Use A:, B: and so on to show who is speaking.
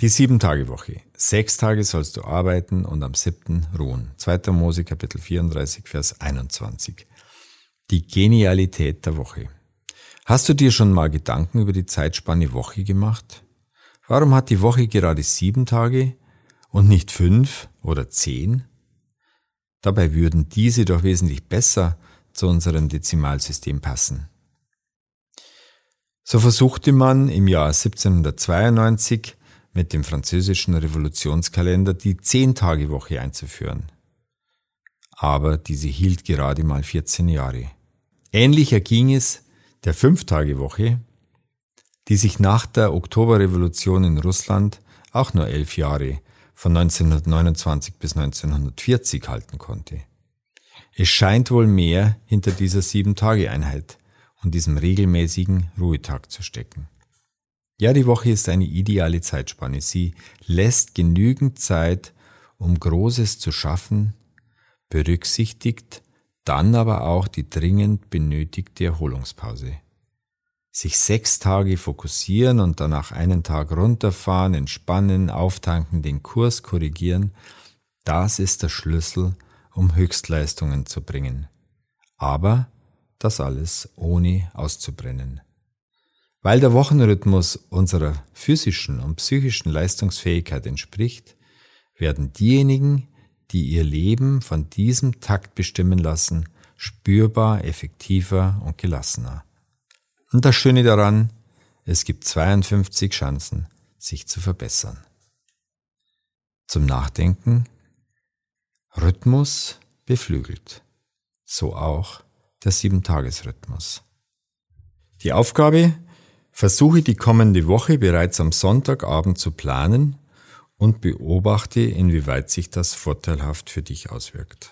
A: Die Sieben-Tage-Woche. Sechs Tage sollst du arbeiten und am siebten ruhen. 2. Mose Kapitel 34, Vers 21. Die Genialität der Woche. Hast du dir schon mal Gedanken über die Zeitspanne Woche gemacht? Warum hat die Woche gerade sieben Tage und nicht fünf oder zehn? Dabei würden diese doch wesentlich besser zu unserem Dezimalsystem passen. So versuchte man im Jahr 1792 mit dem französischen Revolutionskalender die Zehn-Tage-Woche einzuführen. Aber diese hielt gerade mal 14 Jahre. Ähnlich erging es der Fünf-Tage-Woche, die sich nach der Oktoberrevolution in Russland auch nur elf Jahre von 1929 bis 1940 halten konnte. Es scheint wohl mehr hinter dieser Sieben-Tage-Einheit und diesem regelmäßigen Ruhetag zu stecken. Ja, die Woche ist eine ideale Zeitspanne. Sie lässt genügend Zeit, um Großes zu schaffen, berücksichtigt dann aber auch die dringend benötigte Erholungspause. Sich sechs Tage fokussieren und danach einen Tag runterfahren, entspannen, auftanken, den Kurs korrigieren, das ist der Schlüssel, um Höchstleistungen zu bringen. Aber das alles ohne auszubrennen. Weil der Wochenrhythmus unserer physischen und psychischen Leistungsfähigkeit entspricht, werden diejenigen, die ihr Leben von diesem Takt bestimmen lassen, spürbar effektiver und gelassener. Und das Schöne daran, es gibt 52 Chancen, sich zu verbessern. Zum Nachdenken, Rhythmus beflügelt, so auch der Sieben-Tages-Rhythmus. Die Aufgabe, Versuche die kommende Woche bereits am Sonntagabend zu planen und beobachte, inwieweit sich das vorteilhaft für dich auswirkt.